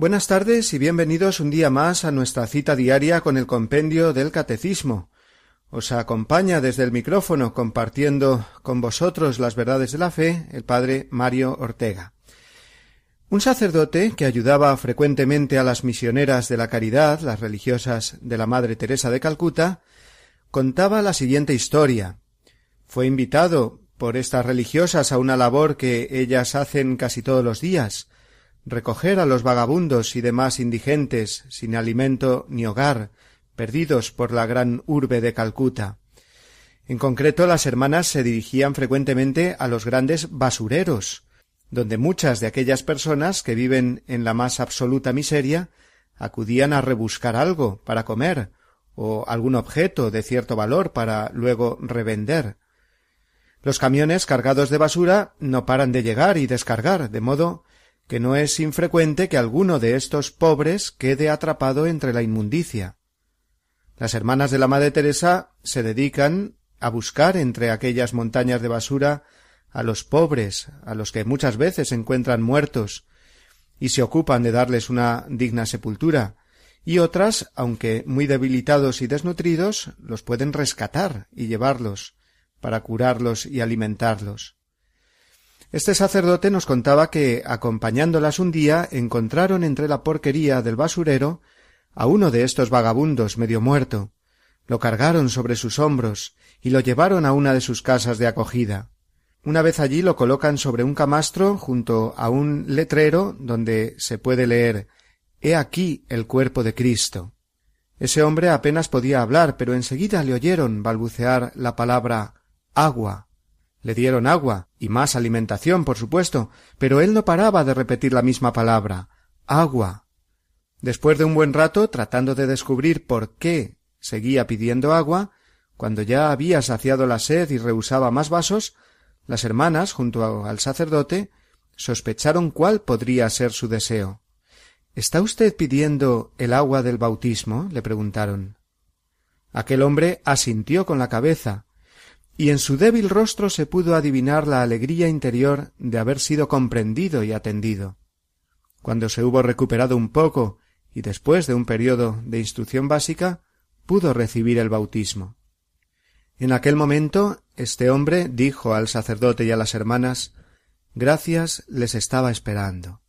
Buenas tardes y bienvenidos un día más a nuestra cita diaria con el compendio del Catecismo. Os acompaña desde el micrófono compartiendo con vosotros las verdades de la fe el padre Mario Ortega. Un sacerdote que ayudaba frecuentemente a las misioneras de la caridad, las religiosas de la Madre Teresa de Calcuta, contaba la siguiente historia. Fue invitado por estas religiosas a una labor que ellas hacen casi todos los días, recoger a los vagabundos y demás indigentes sin alimento ni hogar, perdidos por la gran urbe de Calcuta. En concreto, las hermanas se dirigían frecuentemente a los grandes basureros, donde muchas de aquellas personas que viven en la más absoluta miseria acudían a rebuscar algo para comer o algún objeto de cierto valor para luego revender. Los camiones cargados de basura no paran de llegar y descargar, de modo que no es infrecuente que alguno de estos pobres quede atrapado entre la inmundicia. Las hermanas de la Madre Teresa se dedican a buscar entre aquellas montañas de basura a los pobres, a los que muchas veces se encuentran muertos, y se ocupan de darles una digna sepultura, y otras, aunque muy debilitados y desnutridos, los pueden rescatar y llevarlos para curarlos y alimentarlos. Este sacerdote nos contaba que, acompañándolas un día, encontraron entre la porquería del basurero a uno de estos vagabundos medio muerto. Lo cargaron sobre sus hombros y lo llevaron a una de sus casas de acogida. Una vez allí lo colocan sobre un camastro junto a un letrero donde se puede leer He aquí el cuerpo de Cristo. Ese hombre apenas podía hablar, pero enseguida le oyeron balbucear la palabra agua le dieron agua y más alimentación, por supuesto, pero él no paraba de repetir la misma palabra agua. Después de un buen rato, tratando de descubrir por qué seguía pidiendo agua, cuando ya había saciado la sed y rehusaba más vasos, las hermanas, junto al sacerdote, sospecharon cuál podría ser su deseo. ¿Está usted pidiendo el agua del bautismo? le preguntaron. Aquel hombre asintió con la cabeza, y en su débil rostro se pudo adivinar la alegría interior de haber sido comprendido y atendido. Cuando se hubo recuperado un poco y después de un periodo de instrucción básica, pudo recibir el bautismo. En aquel momento este hombre dijo al sacerdote y a las hermanas Gracias les estaba esperando.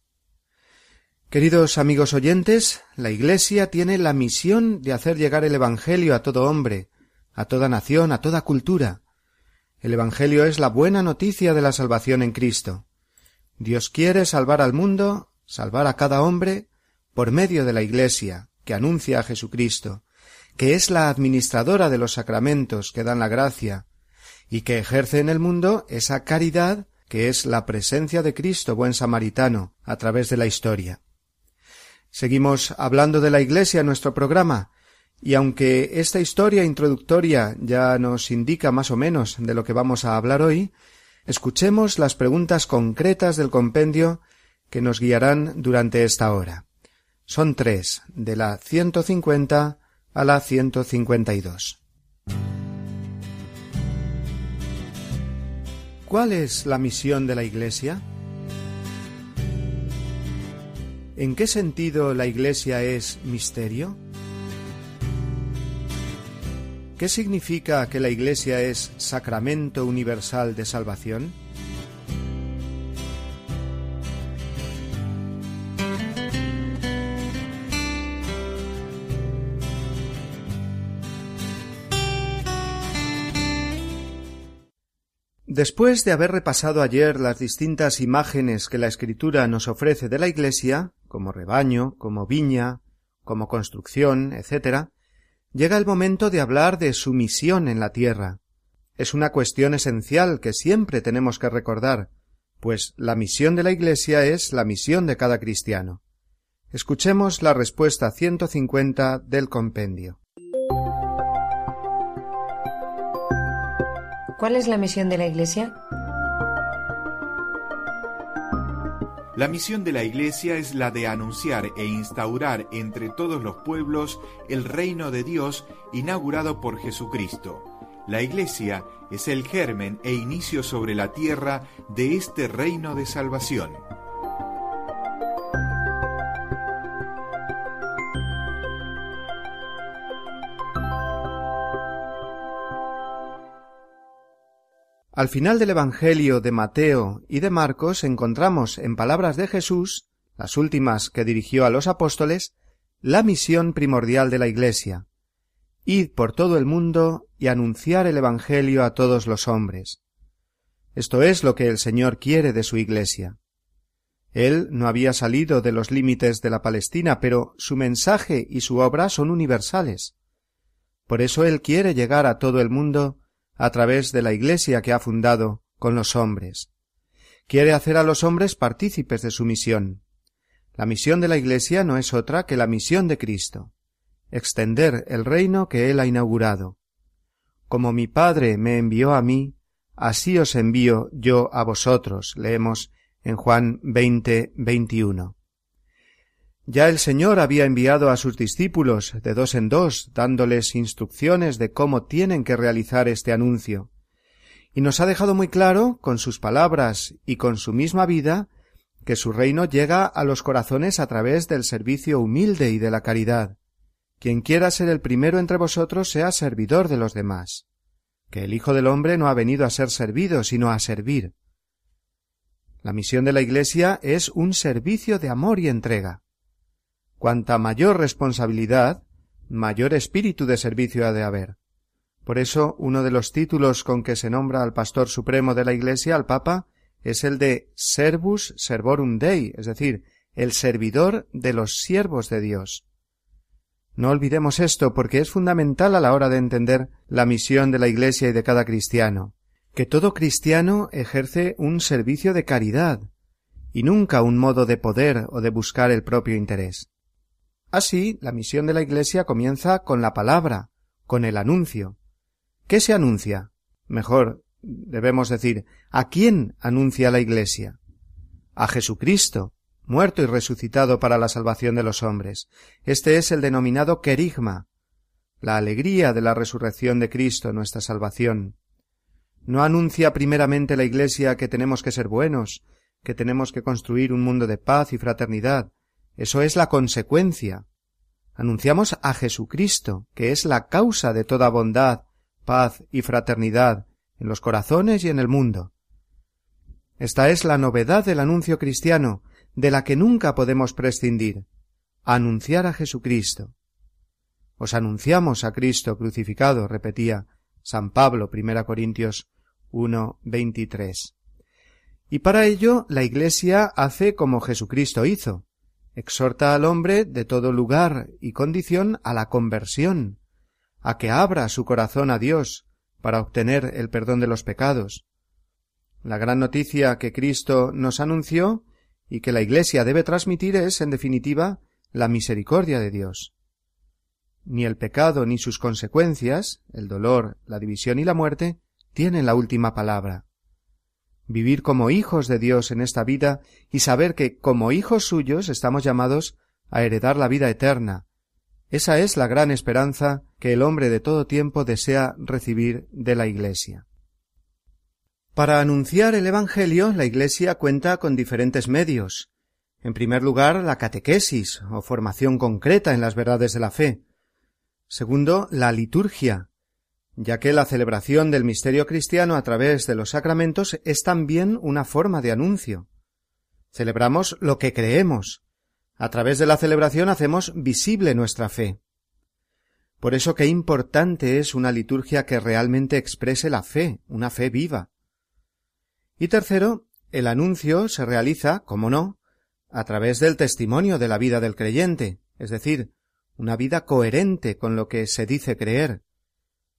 Queridos amigos oyentes, la Iglesia tiene la misión de hacer llegar el Evangelio a todo hombre, a toda nación, a toda cultura, el Evangelio es la buena noticia de la salvación en Cristo. Dios quiere salvar al mundo, salvar a cada hombre, por medio de la Iglesia, que anuncia a Jesucristo, que es la administradora de los sacramentos que dan la gracia, y que ejerce en el mundo esa caridad que es la presencia de Cristo buen samaritano a través de la historia. Seguimos hablando de la Iglesia en nuestro programa, y aunque esta historia introductoria ya nos indica más o menos de lo que vamos a hablar hoy, escuchemos las preguntas concretas del compendio que nos guiarán durante esta hora. Son tres, de la 150 a la 152. ¿Cuál es la misión de la Iglesia? ¿En qué sentido la Iglesia es misterio? ¿Qué significa que la Iglesia es sacramento universal de salvación? Después de haber repasado ayer las distintas imágenes que la Escritura nos ofrece de la Iglesia, como rebaño, como viña, como construcción, etc., llega el momento de hablar de su misión en la tierra. Es una cuestión esencial que siempre tenemos que recordar, pues la misión de la Iglesia es la misión de cada cristiano. Escuchemos la respuesta 150 del compendio. ¿Cuál es la misión de la Iglesia? La misión de la Iglesia es la de anunciar e instaurar entre todos los pueblos el reino de Dios inaugurado por Jesucristo. La Iglesia es el germen e inicio sobre la tierra de este reino de salvación. Al final del Evangelio de Mateo y de Marcos encontramos en palabras de Jesús, las últimas que dirigió a los apóstoles, la misión primordial de la Iglesia. Id por todo el mundo y anunciar el Evangelio a todos los hombres. Esto es lo que el Señor quiere de su Iglesia. Él no había salido de los límites de la Palestina, pero su mensaje y su obra son universales. Por eso Él quiere llegar a todo el mundo a través de la Iglesia que ha fundado con los hombres. Quiere hacer a los hombres partícipes de su misión. La misión de la Iglesia no es otra que la misión de Cristo, extender el reino que Él ha inaugurado. Como mi Padre me envió a mí, así os envío yo a vosotros, leemos en Juan 20, 21. Ya el Señor había enviado a sus discípulos de dos en dos, dándoles instrucciones de cómo tienen que realizar este anuncio. Y nos ha dejado muy claro, con sus palabras y con su misma vida, que su reino llega a los corazones a través del servicio humilde y de la caridad. Quien quiera ser el primero entre vosotros sea servidor de los demás. Que el Hijo del hombre no ha venido a ser servido, sino a servir. La misión de la Iglesia es un servicio de amor y entrega. Cuanta mayor responsabilidad, mayor espíritu de servicio ha de haber. Por eso, uno de los títulos con que se nombra al pastor supremo de la Iglesia, al Papa, es el de Servus Servorum Dei, es decir, el servidor de los siervos de Dios. No olvidemos esto porque es fundamental a la hora de entender la misión de la Iglesia y de cada cristiano, que todo cristiano ejerce un servicio de caridad, y nunca un modo de poder o de buscar el propio interés. Así, la misión de la Iglesia comienza con la palabra, con el anuncio. ¿Qué se anuncia? Mejor, debemos decir, ¿a quién anuncia la Iglesia? A Jesucristo, muerto y resucitado para la salvación de los hombres. Este es el denominado querigma, la alegría de la resurrección de Cristo, nuestra salvación. No anuncia primeramente la Iglesia que tenemos que ser buenos, que tenemos que construir un mundo de paz y fraternidad, eso es la consecuencia. Anunciamos a Jesucristo, que es la causa de toda bondad, paz y fraternidad en los corazones y en el mundo. Esta es la novedad del anuncio cristiano, de la que nunca podemos prescindir, anunciar a Jesucristo. Os anunciamos a Cristo crucificado, repetía San Pablo, primera Corintios 1, 23. Y para ello la Iglesia hace como Jesucristo hizo, exhorta al hombre de todo lugar y condición a la conversión, a que abra su corazón a Dios para obtener el perdón de los pecados. La gran noticia que Cristo nos anunció y que la Iglesia debe transmitir es, en definitiva, la misericordia de Dios. Ni el pecado ni sus consecuencias, el dolor, la división y la muerte, tienen la última palabra vivir como hijos de Dios en esta vida y saber que como hijos suyos estamos llamados a heredar la vida eterna. Esa es la gran esperanza que el hombre de todo tiempo desea recibir de la Iglesia. Para anunciar el Evangelio, la Iglesia cuenta con diferentes medios. En primer lugar, la catequesis o formación concreta en las verdades de la fe. Segundo, la liturgia, ya que la celebración del misterio cristiano a través de los sacramentos es también una forma de anuncio. Celebramos lo que creemos. A través de la celebración hacemos visible nuestra fe. Por eso qué importante es una liturgia que realmente exprese la fe, una fe viva. Y tercero, el anuncio se realiza, como no, a través del testimonio de la vida del creyente, es decir, una vida coherente con lo que se dice creer,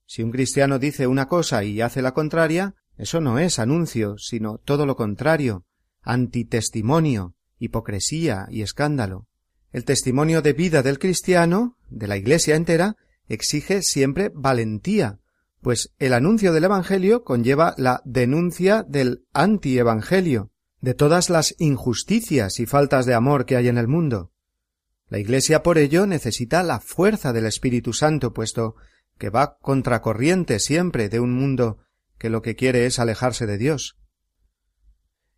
si un cristiano dice una cosa y hace la contraria, eso no es anuncio, sino todo lo contrario, antitestimonio, hipocresía y escándalo. El testimonio de vida del cristiano, de la Iglesia entera, exige siempre valentía, Pues el anuncio del Evangelio conlleva la denuncia del anti-Evangelio, de todas las injusticias y faltas de amor que hay en el mundo. La Iglesia por ello necesita la fuerza del Espíritu Santo, puesto que va contracorriente siempre de un mundo que lo que quiere es alejarse de Dios.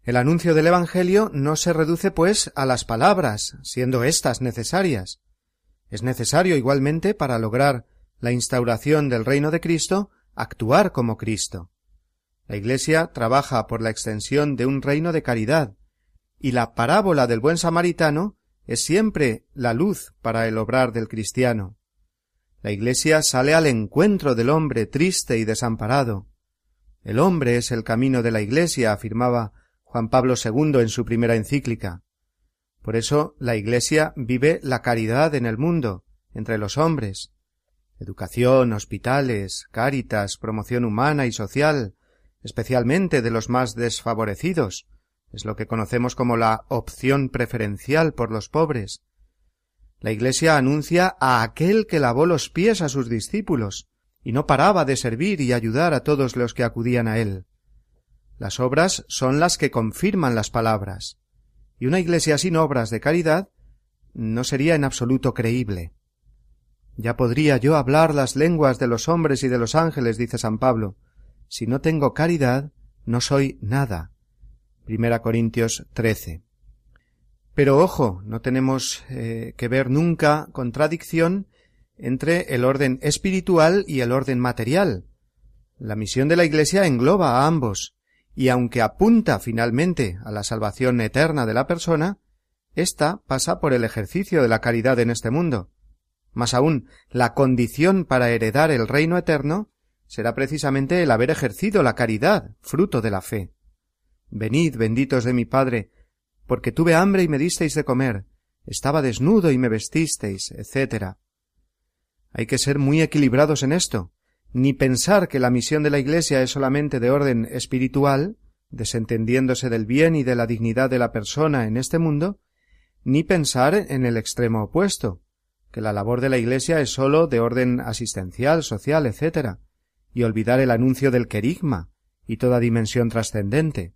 El anuncio del Evangelio no se reduce, pues, a las palabras, siendo éstas necesarias. Es necesario igualmente para lograr la instauración del reino de Cristo actuar como Cristo. La Iglesia trabaja por la extensión de un reino de caridad, y la parábola del buen samaritano es siempre la luz para el obrar del cristiano. La Iglesia sale al encuentro del hombre triste y desamparado. El hombre es el camino de la Iglesia, afirmaba Juan Pablo II en su primera encíclica. Por eso la Iglesia vive la caridad en el mundo, entre los hombres, educación, hospitales, cáritas, promoción humana y social, especialmente de los más desfavorecidos, es lo que conocemos como la opción preferencial por los pobres. La Iglesia anuncia a aquel que lavó los pies a sus discípulos, y no paraba de servir y ayudar a todos los que acudían a él. Las obras son las que confirman las palabras, y una Iglesia sin obras de caridad no sería en absoluto creíble. Ya podría yo hablar las lenguas de los hombres y de los ángeles, dice San Pablo. Si no tengo caridad, no soy nada. Primera Corintios 13. Pero ojo, no tenemos eh, que ver nunca contradicción entre el orden espiritual y el orden material. La misión de la Iglesia engloba a ambos, y aunque apunta finalmente a la salvación eterna de la persona, ésta pasa por el ejercicio de la caridad en este mundo. Más aún, la condición para heredar el reino eterno será precisamente el haber ejercido la caridad, fruto de la fe. Venid, benditos de mi Padre, porque tuve hambre y me disteis de comer, estaba desnudo y me vestisteis, etc. Hay que ser muy equilibrados en esto, ni pensar que la misión de la Iglesia es solamente de orden espiritual, desentendiéndose del bien y de la dignidad de la persona en este mundo, ni pensar en el extremo opuesto, que la labor de la Iglesia es sólo de orden asistencial, social, etc., y olvidar el anuncio del querigma y toda dimensión trascendente.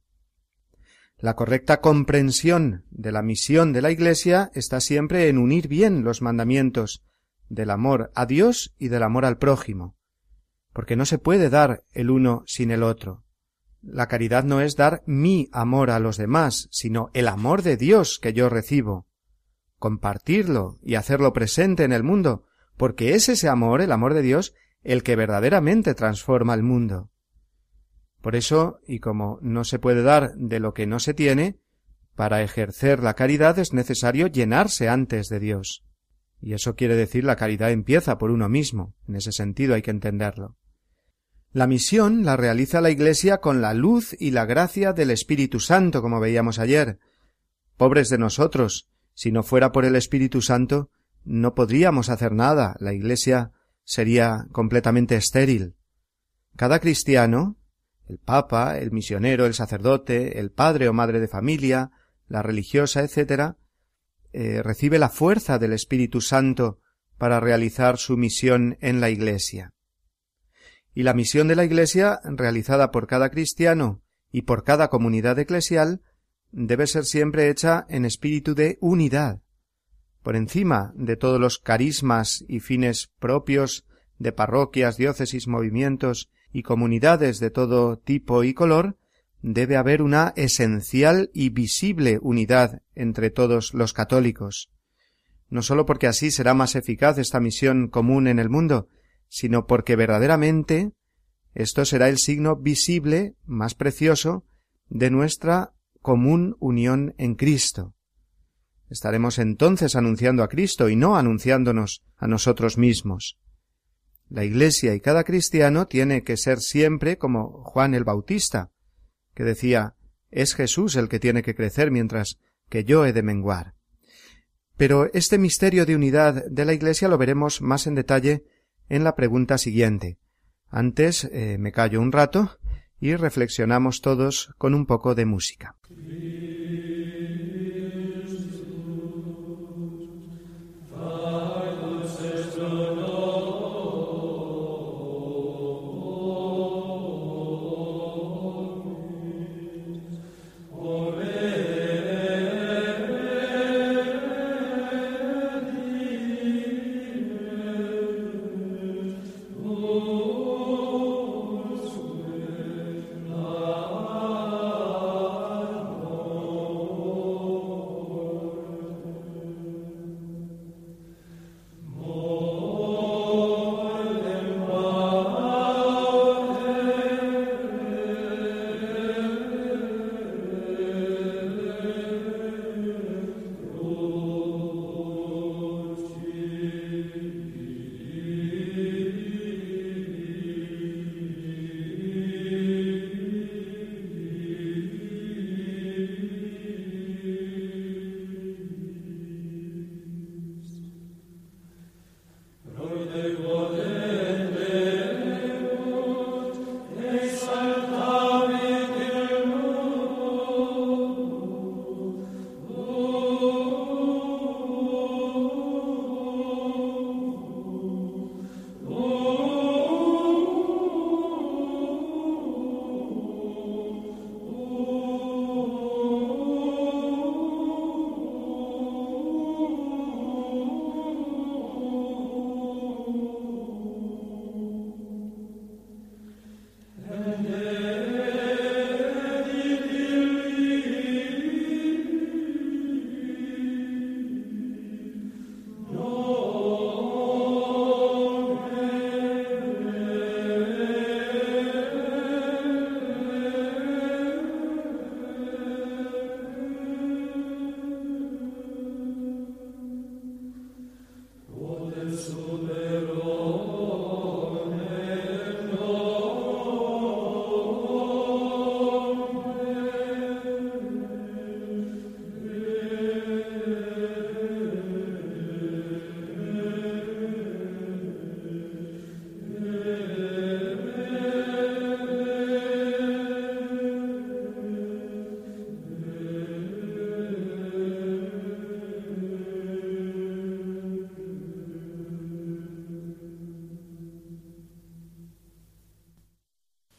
La correcta comprensión de la misión de la Iglesia está siempre en unir bien los mandamientos del amor a Dios y del amor al prójimo, porque no se puede dar el uno sin el otro. La caridad no es dar mi amor a los demás, sino el amor de Dios que yo recibo, compartirlo y hacerlo presente en el mundo, porque es ese amor, el amor de Dios, el que verdaderamente transforma el mundo. Por eso, y como no se puede dar de lo que no se tiene, para ejercer la caridad es necesario llenarse antes de Dios. Y eso quiere decir la caridad empieza por uno mismo. En ese sentido hay que entenderlo. La misión la realiza la Iglesia con la luz y la gracia del Espíritu Santo, como veíamos ayer. Pobres de nosotros, si no fuera por el Espíritu Santo, no podríamos hacer nada, la Iglesia sería completamente estéril. Cada cristiano, el Papa, el misionero, el sacerdote, el padre o madre de familia, la religiosa, etc., eh, recibe la fuerza del Espíritu Santo para realizar su misión en la Iglesia. Y la misión de la Iglesia, realizada por cada cristiano y por cada comunidad eclesial, debe ser siempre hecha en espíritu de unidad, por encima de todos los carismas y fines propios de parroquias, diócesis, movimientos y comunidades de todo tipo y color, debe haber una esencial y visible unidad entre todos los católicos, no sólo porque así será más eficaz esta misión común en el mundo, sino porque verdaderamente esto será el signo visible más precioso de nuestra común unión en Cristo. Estaremos entonces anunciando a Cristo y no anunciándonos a nosotros mismos. La Iglesia y cada cristiano tiene que ser siempre como Juan el Bautista, que decía es Jesús el que tiene que crecer mientras que yo he de menguar. Pero este misterio de unidad de la Iglesia lo veremos más en detalle en la pregunta siguiente. Antes eh, me callo un rato y reflexionamos todos con un poco de música.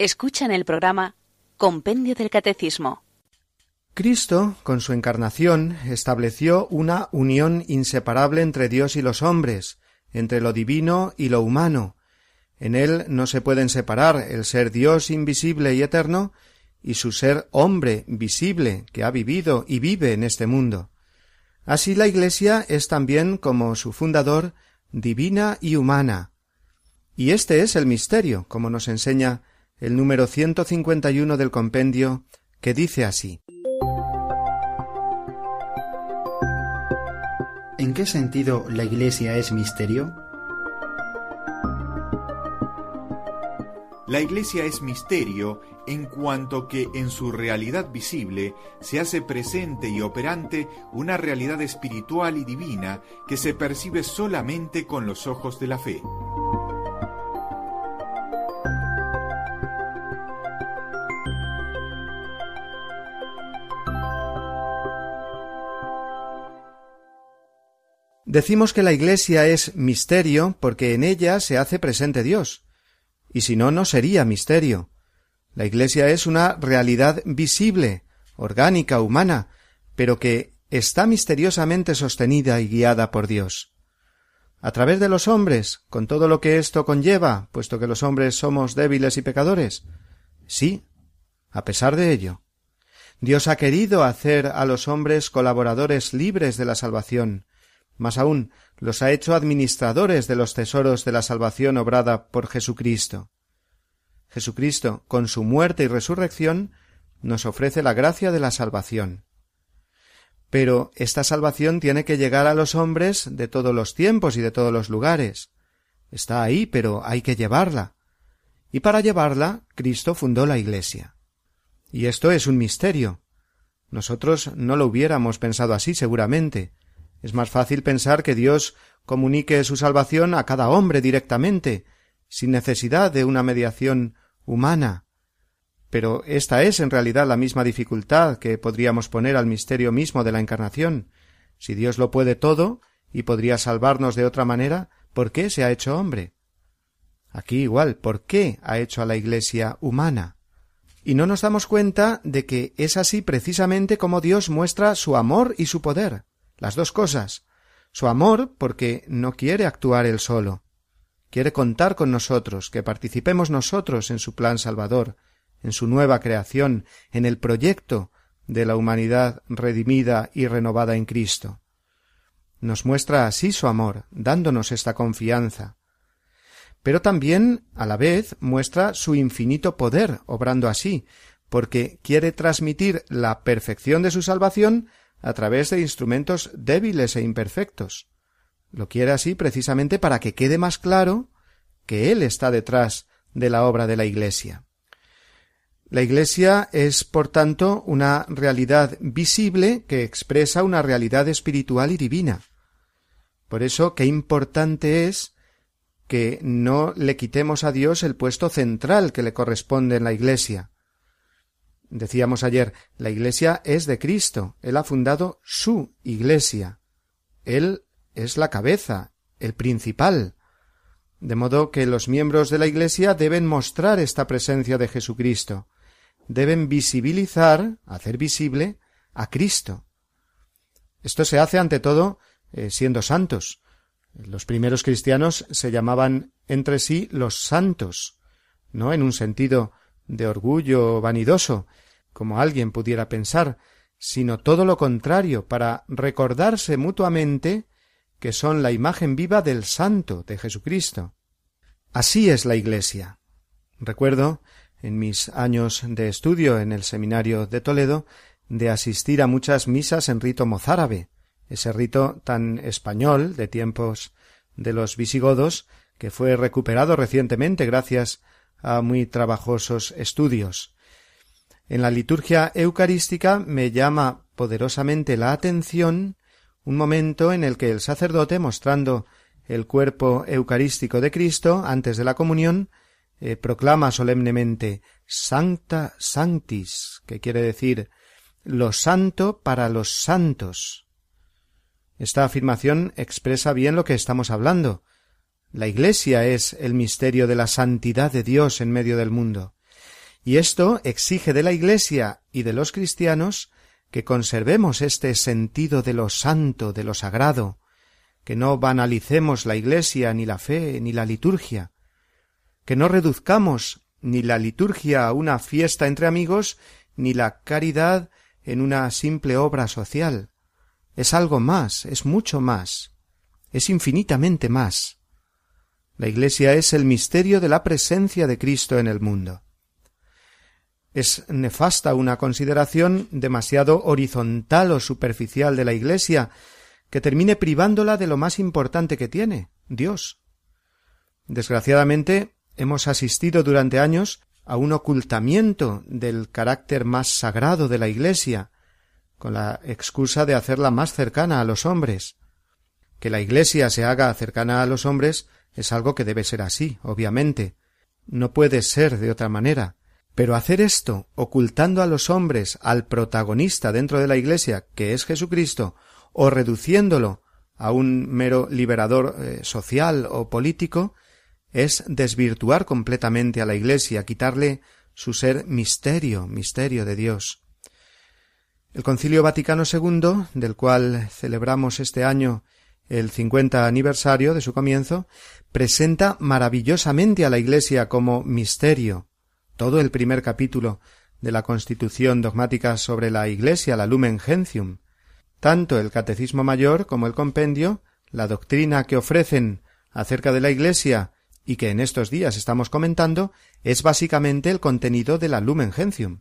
Escuchan el programa Compendio del Catecismo. Cristo, con su encarnación, estableció una unión inseparable entre Dios y los hombres, entre lo divino y lo humano. En él no se pueden separar el ser Dios invisible y eterno y su ser hombre visible que ha vivido y vive en este mundo. Así la Iglesia es también, como su fundador, divina y humana. Y este es el misterio, como nos enseña el número 151 del compendio, que dice así. ¿En qué sentido la Iglesia es misterio? La Iglesia es misterio en cuanto que en su realidad visible se hace presente y operante una realidad espiritual y divina que se percibe solamente con los ojos de la fe. Decimos que la Iglesia es misterio porque en ella se hace presente Dios, y si no, no sería misterio. La Iglesia es una realidad visible, orgánica, humana, pero que está misteriosamente sostenida y guiada por Dios. A través de los hombres, con todo lo que esto conlleva, puesto que los hombres somos débiles y pecadores. Sí, a pesar de ello. Dios ha querido hacer a los hombres colaboradores libres de la salvación, más aún, los ha hecho administradores de los tesoros de la salvación obrada por Jesucristo. Jesucristo, con su muerte y resurrección, nos ofrece la gracia de la salvación. Pero esta salvación tiene que llegar a los hombres de todos los tiempos y de todos los lugares. Está ahí, pero hay que llevarla. Y para llevarla, Cristo fundó la Iglesia. Y esto es un misterio. Nosotros no lo hubiéramos pensado así seguramente, es más fácil pensar que Dios comunique su salvación a cada hombre directamente, sin necesidad de una mediación humana. Pero esta es en realidad la misma dificultad que podríamos poner al misterio mismo de la encarnación. Si Dios lo puede todo y podría salvarnos de otra manera, ¿por qué se ha hecho hombre? Aquí igual, ¿por qué ha hecho a la Iglesia humana? Y no nos damos cuenta de que es así precisamente como Dios muestra su amor y su poder las dos cosas. Su amor porque no quiere actuar él solo. Quiere contar con nosotros, que participemos nosotros en su plan salvador, en su nueva creación, en el proyecto de la humanidad redimida y renovada en Cristo. Nos muestra así su amor, dándonos esta confianza. Pero también, a la vez, muestra su infinito poder, obrando así, porque quiere transmitir la perfección de su salvación a través de instrumentos débiles e imperfectos. Lo quiere así precisamente para que quede más claro que Él está detrás de la obra de la Iglesia. La Iglesia es, por tanto, una realidad visible que expresa una realidad espiritual y divina. Por eso, qué importante es que no le quitemos a Dios el puesto central que le corresponde en la Iglesia, Decíamos ayer, la Iglesia es de Cristo, Él ha fundado su Iglesia. Él es la cabeza, el principal. De modo que los miembros de la Iglesia deben mostrar esta presencia de Jesucristo, deben visibilizar, hacer visible, a Cristo. Esto se hace ante todo eh, siendo santos. Los primeros cristianos se llamaban entre sí los santos, no en un sentido de orgullo vanidoso, como alguien pudiera pensar, sino todo lo contrario, para recordarse mutuamente que son la imagen viva del Santo de Jesucristo. Así es la Iglesia. Recuerdo, en mis años de estudio en el seminario de Toledo, de asistir a muchas misas en rito mozárabe, ese rito tan español de tiempos de los visigodos, que fue recuperado recientemente gracias a muy trabajosos estudios. En la liturgia eucarística me llama poderosamente la atención un momento en el que el sacerdote, mostrando el cuerpo eucarístico de Cristo antes de la comunión, eh, proclama solemnemente Sancta Sanctis, que quiere decir lo santo para los santos. Esta afirmación expresa bien lo que estamos hablando. La Iglesia es el misterio de la santidad de Dios en medio del mundo. Y esto exige de la Iglesia y de los cristianos que conservemos este sentido de lo santo, de lo sagrado, que no banalicemos la Iglesia, ni la fe, ni la liturgia, que no reduzcamos ni la liturgia a una fiesta entre amigos, ni la caridad en una simple obra social. Es algo más, es mucho más, es infinitamente más. La Iglesia es el misterio de la presencia de Cristo en el mundo. Es nefasta una consideración demasiado horizontal o superficial de la Iglesia que termine privándola de lo más importante que tiene, Dios. Desgraciadamente, hemos asistido durante años a un ocultamiento del carácter más sagrado de la Iglesia, con la excusa de hacerla más cercana a los hombres. Que la Iglesia se haga cercana a los hombres es algo que debe ser así, obviamente. No puede ser de otra manera. Pero hacer esto, ocultando a los hombres al protagonista dentro de la Iglesia, que es Jesucristo, o reduciéndolo a un mero liberador eh, social o político, es desvirtuar completamente a la Iglesia, quitarle su ser misterio, misterio de Dios. El Concilio Vaticano II, del cual celebramos este año el cincuenta aniversario de su comienzo, presenta maravillosamente a la Iglesia como misterio. Todo el primer capítulo de la Constitución dogmática sobre la Iglesia, la Lumen Gentium, tanto el Catecismo Mayor como el Compendio, la doctrina que ofrecen acerca de la Iglesia y que en estos días estamos comentando, es básicamente el contenido de la Lumen Gentium.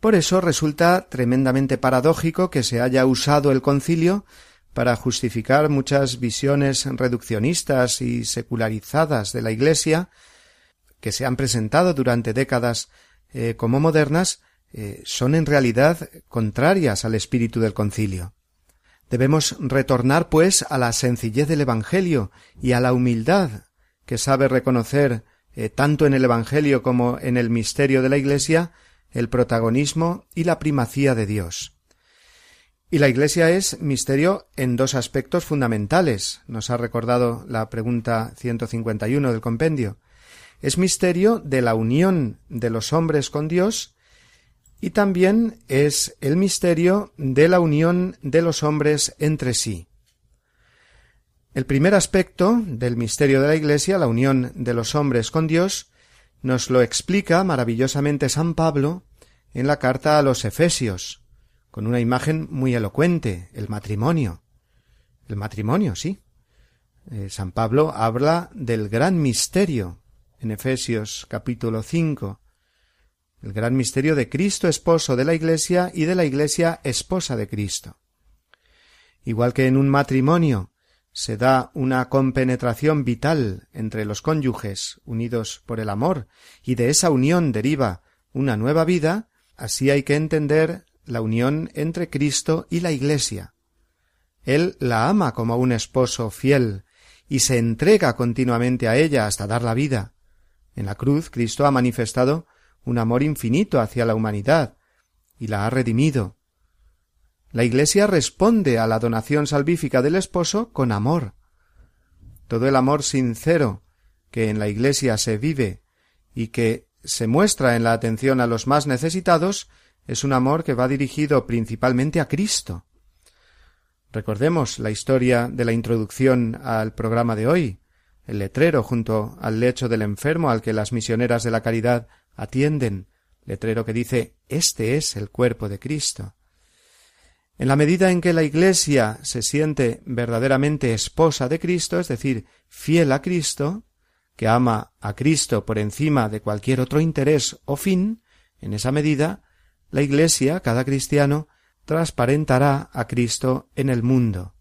Por eso resulta tremendamente paradójico que se haya usado el concilio para justificar muchas visiones reduccionistas y secularizadas de la Iglesia, que se han presentado durante décadas eh, como modernas, eh, son en realidad contrarias al espíritu del concilio. Debemos retornar, pues, a la sencillez del Evangelio y a la humildad que sabe reconocer eh, tanto en el Evangelio como en el misterio de la Iglesia el protagonismo y la primacía de Dios. Y la Iglesia es misterio en dos aspectos fundamentales, nos ha recordado la pregunta 151 del compendio. Es misterio de la unión de los hombres con Dios y también es el misterio de la unión de los hombres entre sí. El primer aspecto del misterio de la Iglesia, la unión de los hombres con Dios, nos lo explica maravillosamente San Pablo en la carta a los Efesios, con una imagen muy elocuente, el matrimonio. El matrimonio, sí. Eh, San Pablo habla del gran misterio en Efesios capítulo 5, el gran misterio de Cristo esposo de la Iglesia y de la Iglesia esposa de Cristo. Igual que en un matrimonio se da una compenetración vital entre los cónyuges unidos por el amor, y de esa unión deriva una nueva vida, así hay que entender la unión entre Cristo y la Iglesia. Él la ama como un esposo fiel, y se entrega continuamente a ella hasta dar la vida. En la cruz Cristo ha manifestado un amor infinito hacia la humanidad, y la ha redimido, la Iglesia responde a la donación salvífica del esposo con amor. Todo el amor sincero que en la Iglesia se vive y que se muestra en la atención a los más necesitados es un amor que va dirigido principalmente a Cristo. Recordemos la historia de la introducción al programa de hoy, el letrero junto al lecho del enfermo al que las misioneras de la caridad atienden, letrero que dice Este es el cuerpo de Cristo. En la medida en que la Iglesia se siente verdaderamente esposa de Cristo, es decir, fiel a Cristo, que ama a Cristo por encima de cualquier otro interés o fin, en esa medida, la Iglesia, cada cristiano, transparentará a Cristo en el mundo,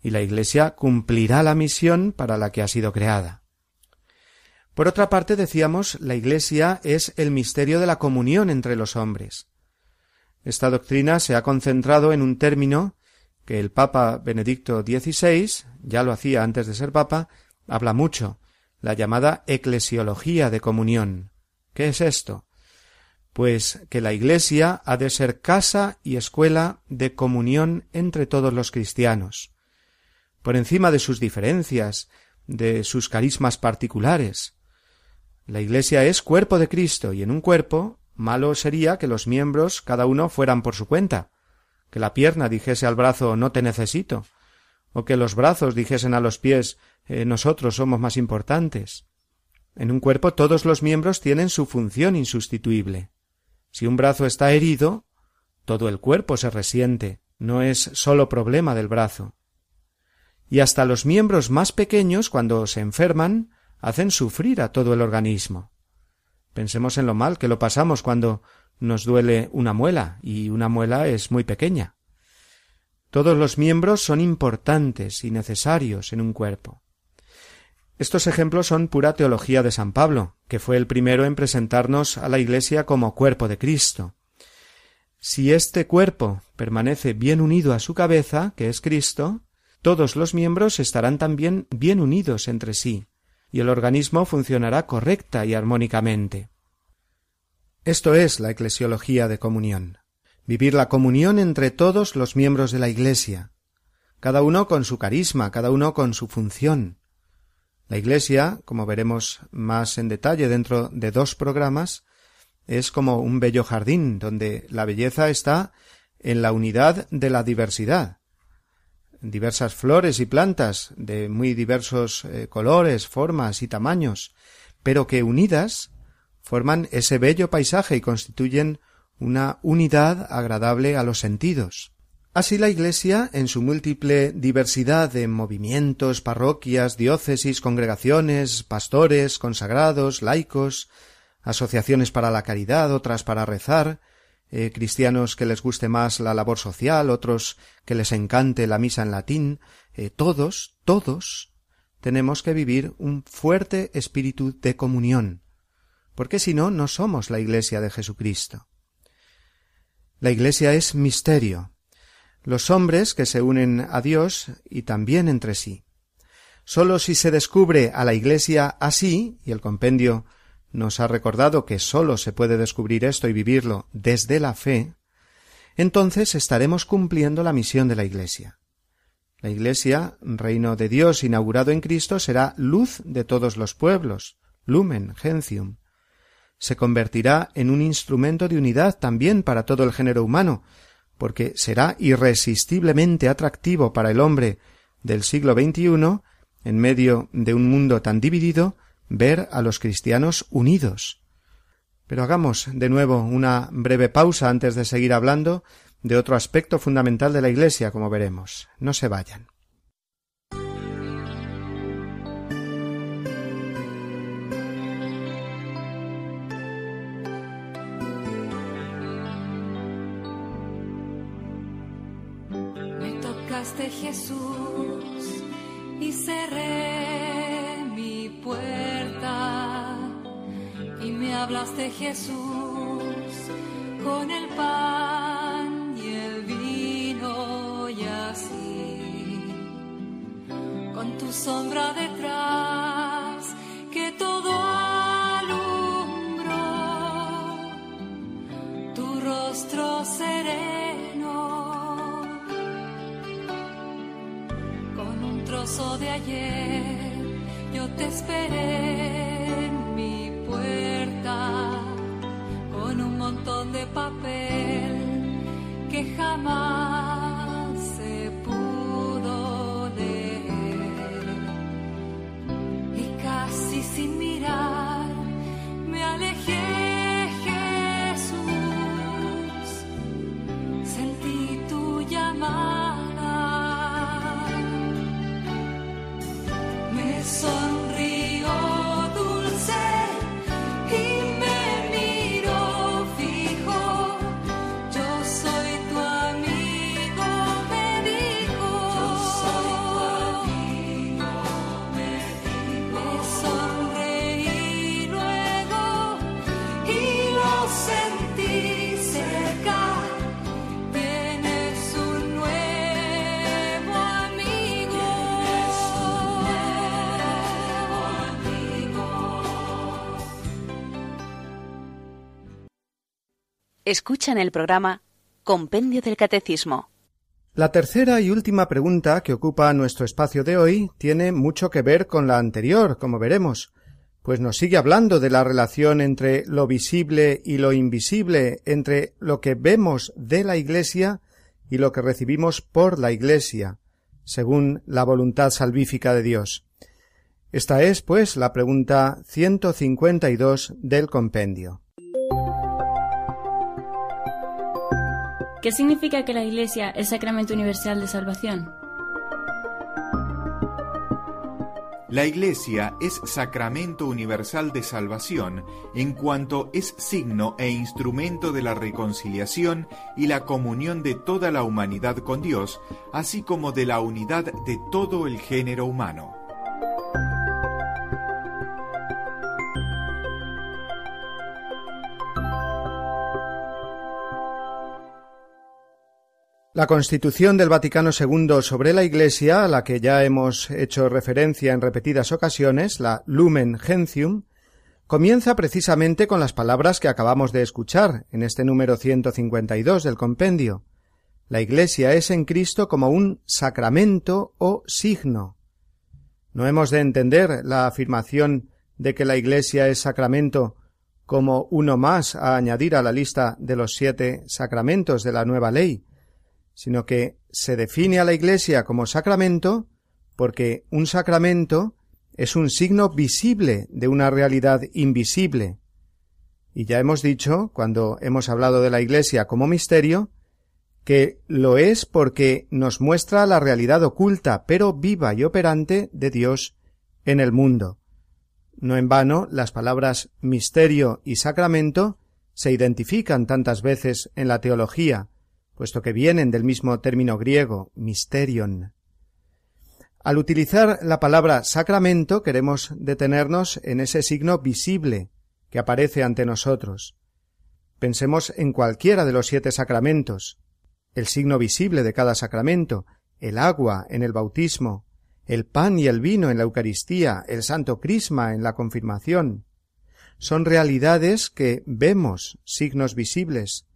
y la Iglesia cumplirá la misión para la que ha sido creada. Por otra parte, decíamos, la Iglesia es el misterio de la comunión entre los hombres. Esta doctrina se ha concentrado en un término que el Papa Benedicto XVI, ya lo hacía antes de ser Papa, habla mucho, la llamada eclesiología de comunión. ¿Qué es esto? Pues que la Iglesia ha de ser casa y escuela de comunión entre todos los cristianos, por encima de sus diferencias, de sus carismas particulares. La Iglesia es cuerpo de Cristo y en un cuerpo malo sería que los miembros cada uno fueran por su cuenta, que la pierna dijese al brazo no te necesito, o que los brazos dijesen a los pies eh, nosotros somos más importantes. En un cuerpo todos los miembros tienen su función insustituible. Si un brazo está herido, todo el cuerpo se resiente, no es sólo problema del brazo. Y hasta los miembros más pequeños, cuando se enferman, hacen sufrir a todo el organismo. Pensemos en lo mal que lo pasamos cuando nos duele una muela, y una muela es muy pequeña. Todos los miembros son importantes y necesarios en un cuerpo. Estos ejemplos son pura teología de San Pablo, que fue el primero en presentarnos a la Iglesia como cuerpo de Cristo. Si este cuerpo permanece bien unido a su cabeza, que es Cristo, todos los miembros estarán también bien unidos entre sí, y el organismo funcionará correcta y armónicamente. Esto es la eclesiología de comunión. Vivir la comunión entre todos los miembros de la Iglesia, cada uno con su carisma, cada uno con su función, la Iglesia, como veremos más en detalle dentro de dos programas, es como un bello jardín donde la belleza está en la unidad de la diversidad. Diversas flores y plantas de muy diversos eh, colores, formas y tamaños, pero que unidas forman ese bello paisaje y constituyen una unidad agradable a los sentidos. Así la Iglesia, en su múltiple diversidad de movimientos, parroquias, diócesis, congregaciones, pastores, consagrados, laicos, asociaciones para la caridad, otras para rezar, eh, cristianos que les guste más la labor social, otros que les encante la misa en latín, eh, todos, todos tenemos que vivir un fuerte espíritu de comunión, porque si no, no somos la Iglesia de Jesucristo. La Iglesia es misterio, los hombres que se unen a Dios y también entre sí. Sólo si se descubre a la Iglesia así, y el compendio nos ha recordado que sólo se puede descubrir esto y vivirlo desde la fe, entonces estaremos cumpliendo la misión de la Iglesia. La Iglesia, reino de Dios inaugurado en Cristo, será luz de todos los pueblos, lumen gentium. Se convertirá en un instrumento de unidad también para todo el género humano, porque será irresistiblemente atractivo para el hombre del siglo XXI, en medio de un mundo tan dividido, ver a los cristianos unidos. Pero hagamos de nuevo una breve pausa antes de seguir hablando de otro aspecto fundamental de la Iglesia, como veremos. No se vayan. Hablaste Jesús con el pan y el vino y así. Con tu sombra detrás que todo alumbró tu rostro seré de ayer, yo te esperé papel que jamás Escuchan el programa Compendio del Catecismo. La tercera y última pregunta que ocupa nuestro espacio de hoy tiene mucho que ver con la anterior, como veremos, pues nos sigue hablando de la relación entre lo visible y lo invisible, entre lo que vemos de la Iglesia y lo que recibimos por la Iglesia, según la voluntad salvífica de Dios. Esta es, pues, la pregunta 152 del compendio. ¿Qué significa que la Iglesia es sacramento universal de salvación? La Iglesia es sacramento universal de salvación en cuanto es signo e instrumento de la reconciliación y la comunión de toda la humanidad con Dios, así como de la unidad de todo el género humano. La Constitución del Vaticano II sobre la Iglesia, a la que ya hemos hecho referencia en repetidas ocasiones, la Lumen Gentium, comienza precisamente con las palabras que acabamos de escuchar en este número 152 del compendio. La Iglesia es en Cristo como un sacramento o signo. No hemos de entender la afirmación de que la Iglesia es sacramento como uno más a añadir a la lista de los siete sacramentos de la nueva ley, sino que se define a la Iglesia como sacramento porque un sacramento es un signo visible de una realidad invisible. Y ya hemos dicho, cuando hemos hablado de la Iglesia como misterio, que lo es porque nos muestra la realidad oculta, pero viva y operante de Dios en el mundo. No en vano las palabras misterio y sacramento se identifican tantas veces en la teología, puesto que vienen del mismo término griego, mysterion. Al utilizar la palabra sacramento queremos detenernos en ese signo visible que aparece ante nosotros. Pensemos en cualquiera de los siete sacramentos, el signo visible de cada sacramento, el agua en el bautismo, el pan y el vino en la Eucaristía, el santo crisma en la confirmación. Son realidades que vemos, signos visibles,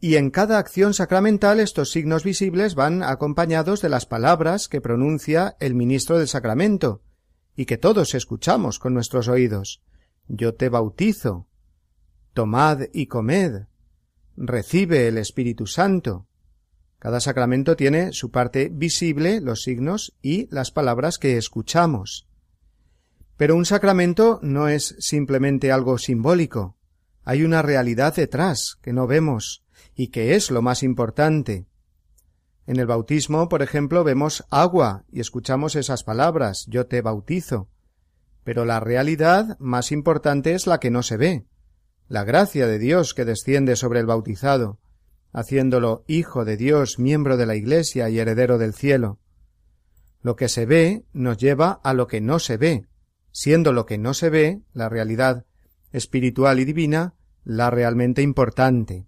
y en cada acción sacramental estos signos visibles van acompañados de las palabras que pronuncia el ministro del sacramento, y que todos escuchamos con nuestros oídos. Yo te bautizo. Tomad y comed. Recibe el Espíritu Santo. Cada sacramento tiene su parte visible, los signos y las palabras que escuchamos. Pero un sacramento no es simplemente algo simbólico. Hay una realidad detrás que no vemos, y que es lo más importante. En el bautismo, por ejemplo, vemos agua y escuchamos esas palabras yo te bautizo. Pero la realidad más importante es la que no se ve, la gracia de Dios que desciende sobre el bautizado, haciéndolo hijo de Dios, miembro de la Iglesia y heredero del cielo. Lo que se ve nos lleva a lo que no se ve, siendo lo que no se ve, la realidad espiritual y divina, la realmente importante.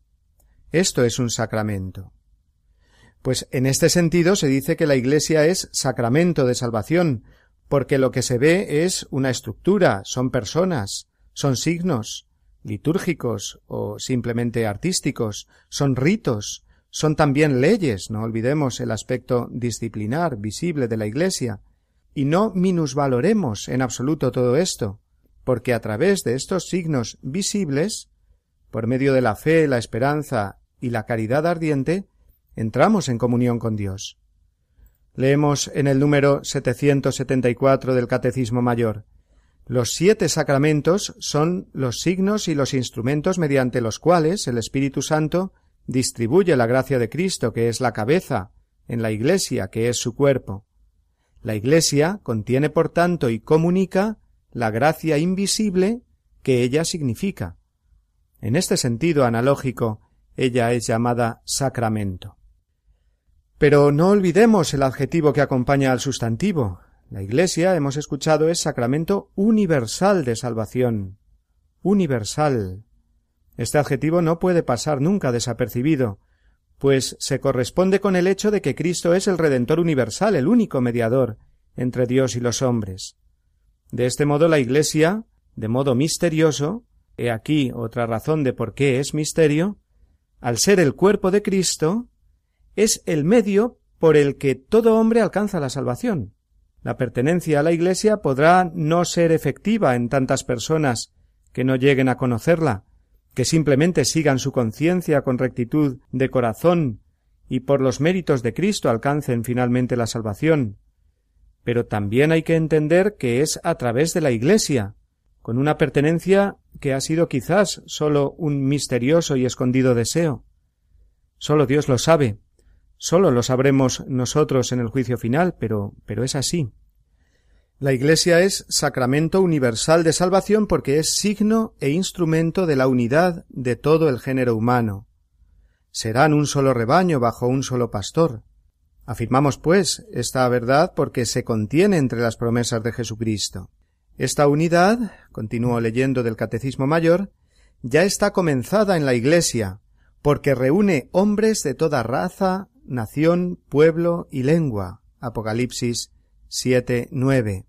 Esto es un sacramento. Pues en este sentido se dice que la Iglesia es sacramento de salvación, porque lo que se ve es una estructura, son personas, son signos litúrgicos o simplemente artísticos, son ritos, son también leyes, no olvidemos el aspecto disciplinar visible de la Iglesia, y no minusvaloremos en absoluto todo esto, porque a través de estos signos visibles por medio de la fe, la esperanza y la caridad ardiente, entramos en comunión con Dios. Leemos en el número 774 del Catecismo Mayor. Los siete sacramentos son los signos y los instrumentos mediante los cuales el Espíritu Santo distribuye la gracia de Cristo, que es la cabeza, en la Iglesia, que es su cuerpo. La Iglesia contiene, por tanto, y comunica la gracia invisible que ella significa. En este sentido analógico, ella es llamada sacramento. Pero no olvidemos el adjetivo que acompaña al sustantivo. La Iglesia, hemos escuchado, es sacramento universal de salvación. Universal. Este adjetivo no puede pasar nunca desapercibido, pues se corresponde con el hecho de que Cristo es el Redentor universal, el único mediador entre Dios y los hombres. De este modo la Iglesia, de modo misterioso, He aquí otra razón de por qué es misterio, al ser el cuerpo de Cristo, es el medio por el que todo hombre alcanza la salvación. La pertenencia a la Iglesia podrá no ser efectiva en tantas personas que no lleguen a conocerla, que simplemente sigan su conciencia con rectitud de corazón y por los méritos de Cristo alcancen finalmente la salvación. Pero también hay que entender que es a través de la Iglesia, con una pertenencia que ha sido quizás sólo un misterioso y escondido deseo. Sólo Dios lo sabe, sólo lo sabremos nosotros en el juicio final, pero, pero es así. La Iglesia es sacramento universal de salvación porque es signo e instrumento de la unidad de todo el género humano. Serán un solo rebaño bajo un solo pastor. Afirmamos, pues, esta verdad porque se contiene entre las promesas de Jesucristo. Esta unidad, continúo leyendo del Catecismo Mayor, ya está comenzada en la Iglesia, porque reúne hombres de toda raza, nación, pueblo y lengua. Apocalipsis 7, 9.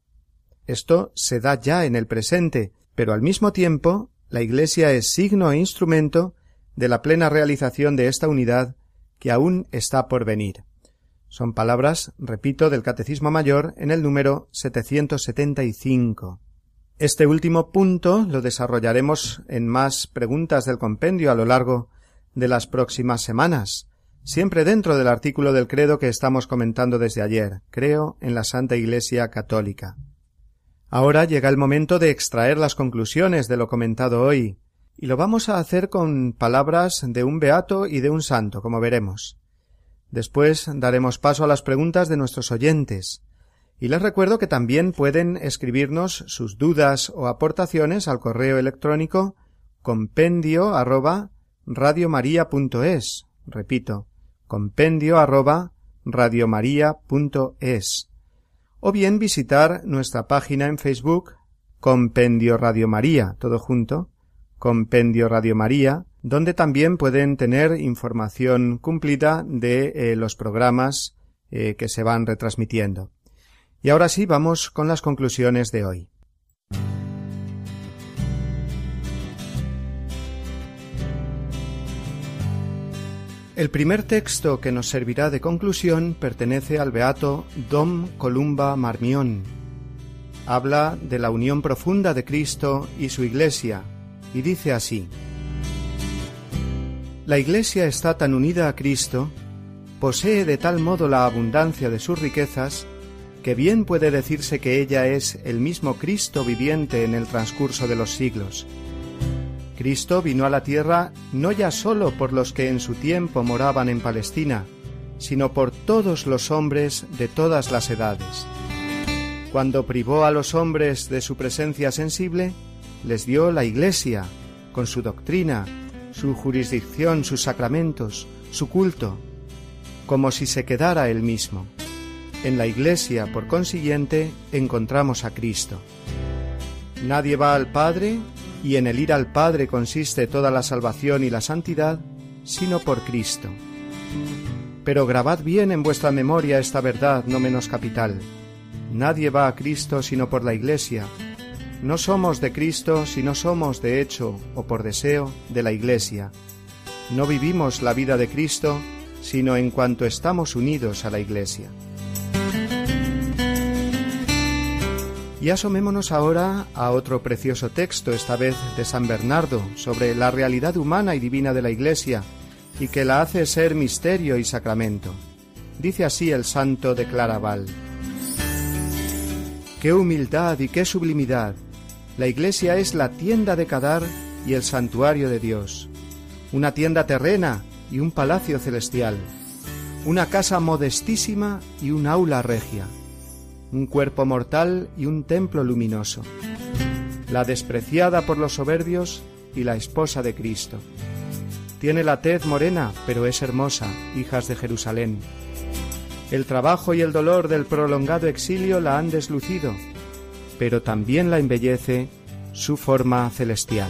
Esto se da ya en el presente, pero al mismo tiempo la Iglesia es signo e instrumento de la plena realización de esta unidad que aún está por venir. Son palabras, repito, del Catecismo Mayor en el número 775. Este último punto lo desarrollaremos en más preguntas del compendio a lo largo de las próximas semanas, siempre dentro del artículo del credo que estamos comentando desde ayer. Creo en la Santa Iglesia Católica. Ahora llega el momento de extraer las conclusiones de lo comentado hoy, y lo vamos a hacer con palabras de un beato y de un santo, como veremos. Después daremos paso a las preguntas de nuestros oyentes, y les recuerdo que también pueden escribirnos sus dudas o aportaciones al correo electrónico compendio arroba radiomaria.es. Repito, compendio arroba radiomaria.es o bien visitar nuestra página en Facebook Compendio Radio María, todo junto, Compendio Radio María, donde también pueden tener información cumplida de eh, los programas eh, que se van retransmitiendo. Y ahora sí, vamos con las conclusiones de hoy. El primer texto que nos servirá de conclusión pertenece al beato Dom Columba Marmión. Habla de la unión profunda de Cristo y su Iglesia, y dice así La Iglesia está tan unida a Cristo, posee de tal modo la abundancia de sus riquezas, que bien puede decirse que ella es el mismo Cristo viviente en el transcurso de los siglos Cristo vino a la tierra no ya sólo por los que en su tiempo moraban en Palestina, sino por todos los hombres de todas las edades. Cuando privó a los hombres de su presencia sensible, les dio la Iglesia, con su doctrina, su jurisdicción, sus sacramentos, su culto, como si se quedara él mismo. En la Iglesia, por consiguiente, encontramos a Cristo. Nadie va al Padre y en el ir al Padre consiste toda la salvación y la santidad, sino por Cristo. Pero grabad bien en vuestra memoria esta verdad no menos capital. Nadie va a Cristo sino por la Iglesia. No somos de Cristo si no somos de hecho o por deseo de la Iglesia. No vivimos la vida de Cristo sino en cuanto estamos unidos a la Iglesia. Y asomémonos ahora a otro precioso texto, esta vez de San Bernardo, sobre la realidad humana y divina de la Iglesia, y que la hace ser misterio y sacramento. Dice así el santo de Claraval. ¡Qué humildad y qué sublimidad! La Iglesia es la tienda de Cadar y el santuario de Dios, una tienda terrena y un palacio celestial, una casa modestísima y un aula regia un cuerpo mortal y un templo luminoso, la despreciada por los soberbios y la esposa de Cristo. Tiene la tez morena, pero es hermosa, hijas de Jerusalén. El trabajo y el dolor del prolongado exilio la han deslucido, pero también la embellece su forma celestial.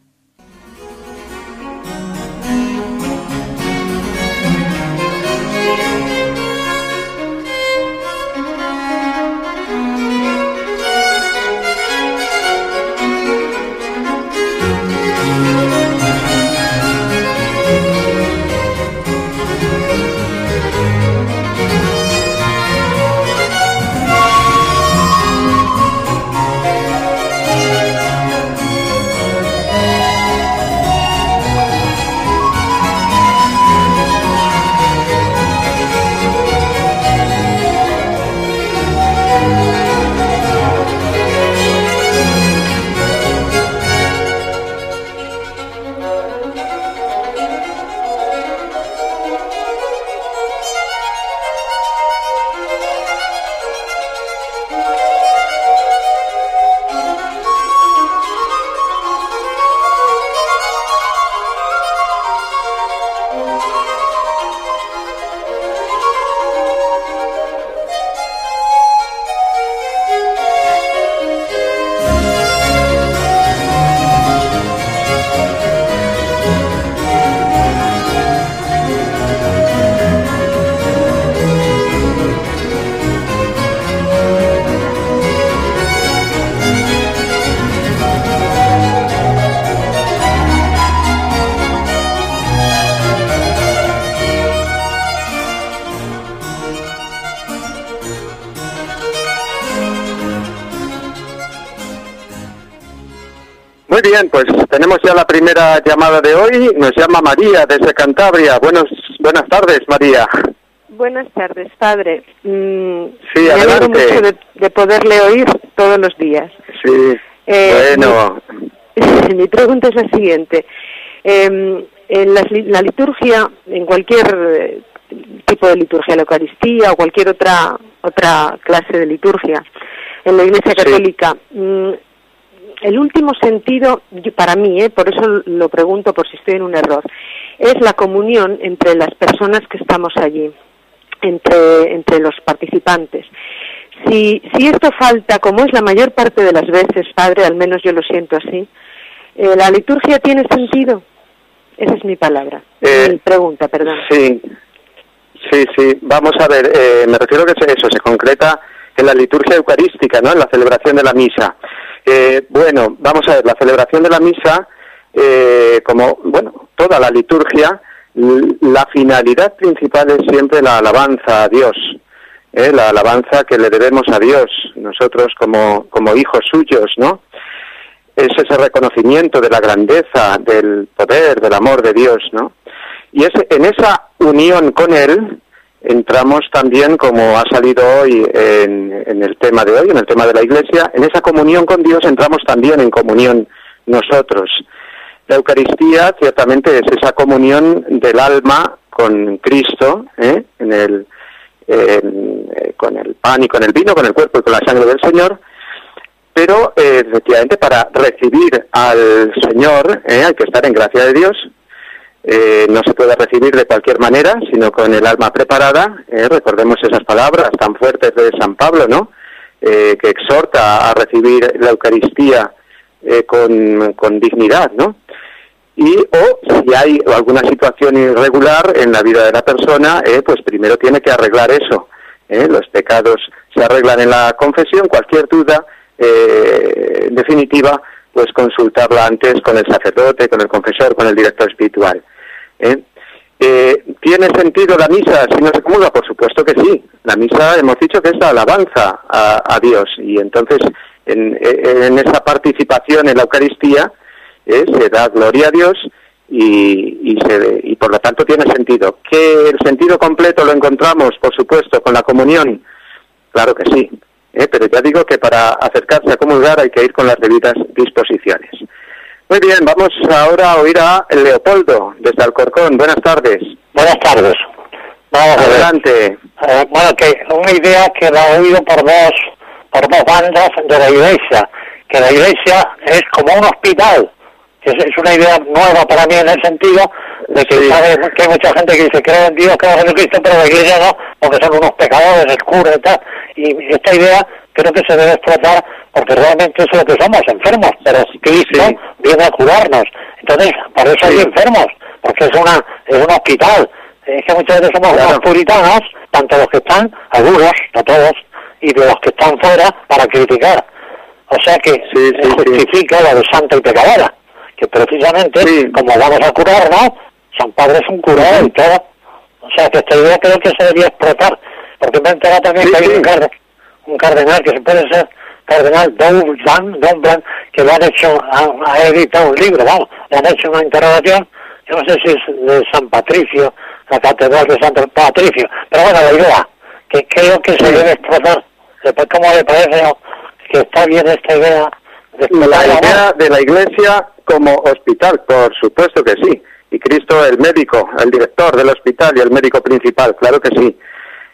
Bien, pues tenemos ya la primera llamada de hoy. Nos llama María desde Cantabria. Buenos, buenas tardes, María. Buenas tardes, padre. Mm, Sí, me alegro adelante. mucho de, de poderle oír todos los días. Sí. Eh, bueno, Mi, mi pregunta es la siguiente. Eh, en la liturgia, en cualquier eh, tipo de liturgia, la Eucaristía o cualquier otra otra clase de liturgia, en la Iglesia Sí. Católica, mm, el último sentido, para mí, eh, por eso lo pregunto por si estoy en un error, es la comunión entre las personas que estamos allí, entre, entre los participantes. Si, si esto falta, como es la mayor parte de las veces, padre, al menos yo lo siento así, eh, ¿la liturgia tiene sentido? Esa es mi palabra, Eh, mi pregunta, perdón. sí, sí, sí. Vamos a ver, eh, me refiero que eso se concreta en la liturgia eucarística, ¿no? En la celebración de la misa. Eh, bueno, vamos a ver, la celebración de la misa, eh, como, bueno, toda la liturgia, la finalidad principal es siempre la alabanza a Dios, ¿eh? la alabanza que le debemos a Dios, nosotros como, como hijos suyos, ¿no? Es ese reconocimiento de la grandeza, del poder, del amor de Dios, ¿no? Y es en esa unión con Él entramos también, como ha salido hoy en, en el tema de hoy, en el tema de la Iglesia, en esa comunión con Dios entramos también en comunión nosotros. La Eucaristía ciertamente es esa comunión del alma con Cristo, ¿eh? en el, eh, con el pan y con el vino, con el cuerpo y con la sangre del Señor, pero eh, efectivamente para recibir al Señor hay que estar en gracia de Dios, eh, no se puede recibir de cualquier manera, sino con el alma preparada. ¿eh? recordemos esas palabras tan fuertes de San Pablo, ¿no? Eh, que exhorta a recibir la Eucaristía eh, con, con dignidad, ¿no? Y o si hay alguna situación irregular en la vida de la persona, pues primero tiene que arreglar eso. Los pecados se arreglan en la confesión, cualquier duda, definitiva, pues consultarla antes con el sacerdote, con el confesor, con el director espiritual. ¿Eh? Eh, ¿Tiene sentido la misa si no se comulga? Por supuesto que sí. La misa hemos dicho que es la alabanza a, Dios y entonces en, en esa participación en la Eucaristía eh, se da gloria a Dios y, y, se, y por lo tanto tiene sentido. ¿Que el sentido completo lo encontramos, por supuesto, con la comunión? Claro que sí. ¿eh? Pero ya digo que para acercarse a comulgar hay que ir con las debidas disposiciones. Muy bien, vamos ahora a oír a Leopoldo desde Alcorcón. Buenas tardes. Buenas tardes. Vamos. Adelante. Eh, bueno, que una idea que la he oído por dos, por dos bandas de la iglesia, que la iglesia es como un hospital. Es, es una idea nueva para mí en el sentido de que, sabe que hay mucha gente que dice creo en Dios, creo en Jesucristo, pero la iglesia no, porque son unos pecadores, el cura y tal. Y esta idea creo que se debe explotar porque realmente es lo que somos, enfermos, pero Cristo viene a curarnos. Entonces, por eso hay enfermos, porque es una es un hospital. Es que muchas veces somos unos puritanos, tanto los que están, algunos, no todos, y de los que están fuera, para criticar. O sea que se justifica la de santa y pecadora, que precisamente, como vamos a curarnos, San Padre es un curador y todo. O sea que esta idea creo que se debería explotar, porque me he enterado también que hay un, un cardenal que se puede ser cardenal Don Blanc, que lo han hecho, ha, editado un libro, vamos, le han hecho una interrogación, yo no sé si es de San Patricio, la catedral de San Patricio, pero bueno, la idea, que creo que se debe explotar, después cómo le parece que está bien esta idea de la idea de la iglesia como hospital, por supuesto que sí, y Cristo el médico, el director del hospital y el médico principal, claro que sí.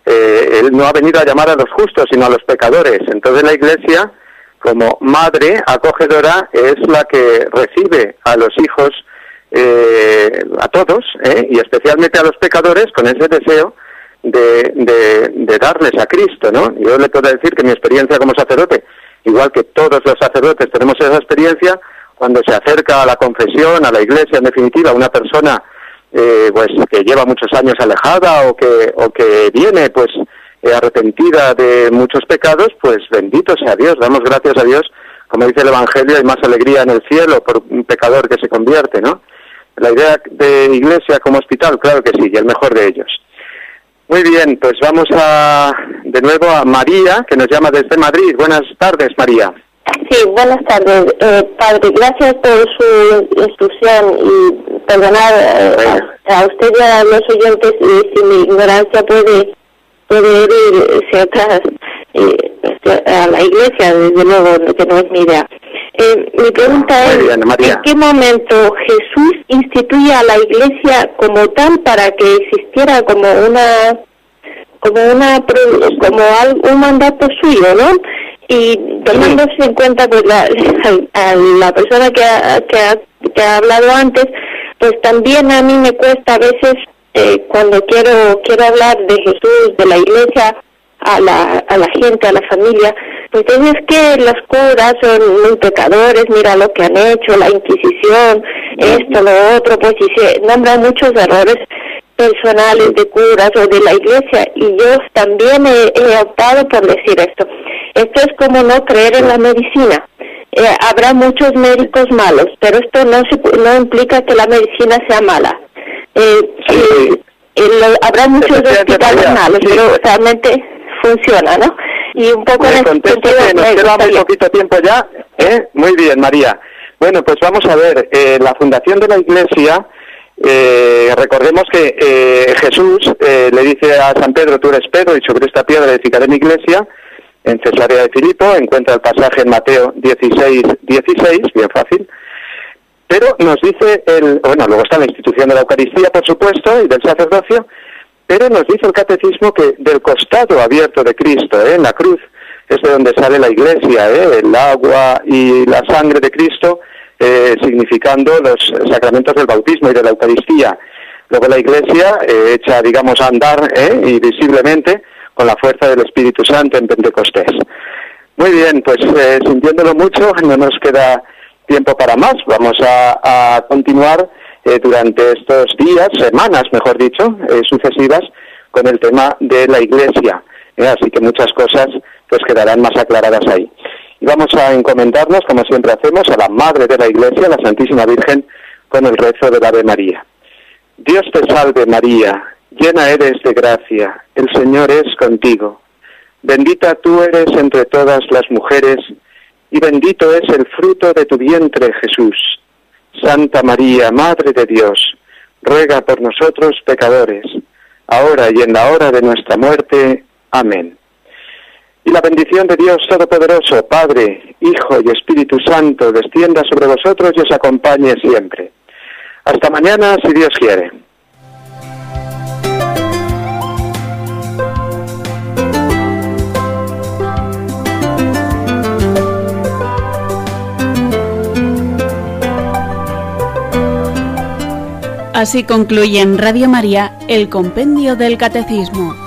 Eh, él no ha venido a llamar a los justos, sino a los pecadores. Entonces la Iglesia, como madre acogedora, es la que recibe a los hijos, eh, a todos, eh, y especialmente a los pecadores, con ese deseo de, de, darles a Cristo, ¿no? Yo le puedo decir que mi experiencia como sacerdote, igual que todos los sacerdotes tenemos esa experiencia, cuando se acerca a la confesión, a la iglesia, en definitiva, una persona eh, pues que lleva muchos años alejada o que o que viene pues eh, arrepentida de muchos pecados, pues bendito sea Dios, damos gracias a Dios, como dice el Evangelio, hay más alegría en el cielo por un pecador que se convierte, ¿no? La idea de iglesia como hospital, claro que sí, y el mejor de ellos. Muy bien, pues vamos a de nuevo a María, que nos llama desde Madrid. Buenas tardes, María. Sí, buenas tardes. Eh, padre, gracias por su instrucción y perdonar eh, a, usted y a los oyentes si mi ignorancia puede, puede ir ciertas, eh, a la iglesia, desde luego, que no es mi idea. Eh, mi pregunta es, ¿en qué momento Jesús instituye a la iglesia como tal para que existiera como una como una como un mandato suyo, ¿no? Y tomándose en cuenta pues la, a, la persona que ha, que, ha, que ha hablado antes pues también a mí me cuesta a veces eh, cuando quiero quiero hablar de Jesús de la iglesia a la a la gente a la familia pues es que los curas son muy pecadores mira lo que han hecho la inquisición esto lo otro pues y se nombran muchos errores personales de curas o de la iglesia y yo también he, optado por decir esto. Esto es como no creer en la medicina. Eh, habrá muchos médicos malos, pero esto no, se, no implica que la medicina sea mala. Eh, habrá muchos hospitales malos, pero realmente funciona, ¿no? Y un poco en este sentido, nos queda muy poquito tiempo ya. ¿eh? Muy bien, María. Bueno, pues vamos a ver. Eh, la fundación de la Iglesia eh, recordemos que eh, Jesús eh, le dice a San Pedro, tú eres Pedro, y sobre esta piedra edificaré mi iglesia. En Cesarea de Filipo encuentra el pasaje en Mateo 16, 16, bien fácil. Pero nos dice, el, bueno, luego está la institución de la Eucaristía, por supuesto, y del sacerdocio, pero nos dice el catecismo que del costado abierto de Cristo, en la cruz, es de donde sale la iglesia, el agua y la sangre de Cristo eh, significando los sacramentos del bautismo y de la Eucaristía. Luego la Iglesia, eh, hecha, digamos, a andar eh, y visiblemente con la fuerza del Espíritu Santo en Pentecostés. Muy bien, pues sintiéndolo mucho, no nos queda tiempo para más. Vamos a, continuar durante estos días, semanas, mejor dicho, sucesivas, con el tema de la Iglesia. así que muchas cosas pues quedarán más aclaradas ahí. Y vamos a encomendarnos, como siempre hacemos, a la Madre de la Iglesia, la Santísima Virgen, con el rezo de la Ave María. Dios te salve María, llena eres de gracia, el Señor es contigo. Bendita tú eres entre todas las mujeres, y bendito es el fruto de tu vientre Jesús. Santa María, Madre de Dios, ruega por nosotros pecadores, ahora y en la hora de nuestra muerte. Amén. Y la bendición de Dios Todopoderoso, Padre, Hijo y Espíritu Santo, descienda sobre vosotros y os acompañe siempre. Hasta mañana, si Dios quiere. Así concluye en Radio María el Compendio del Catecismo.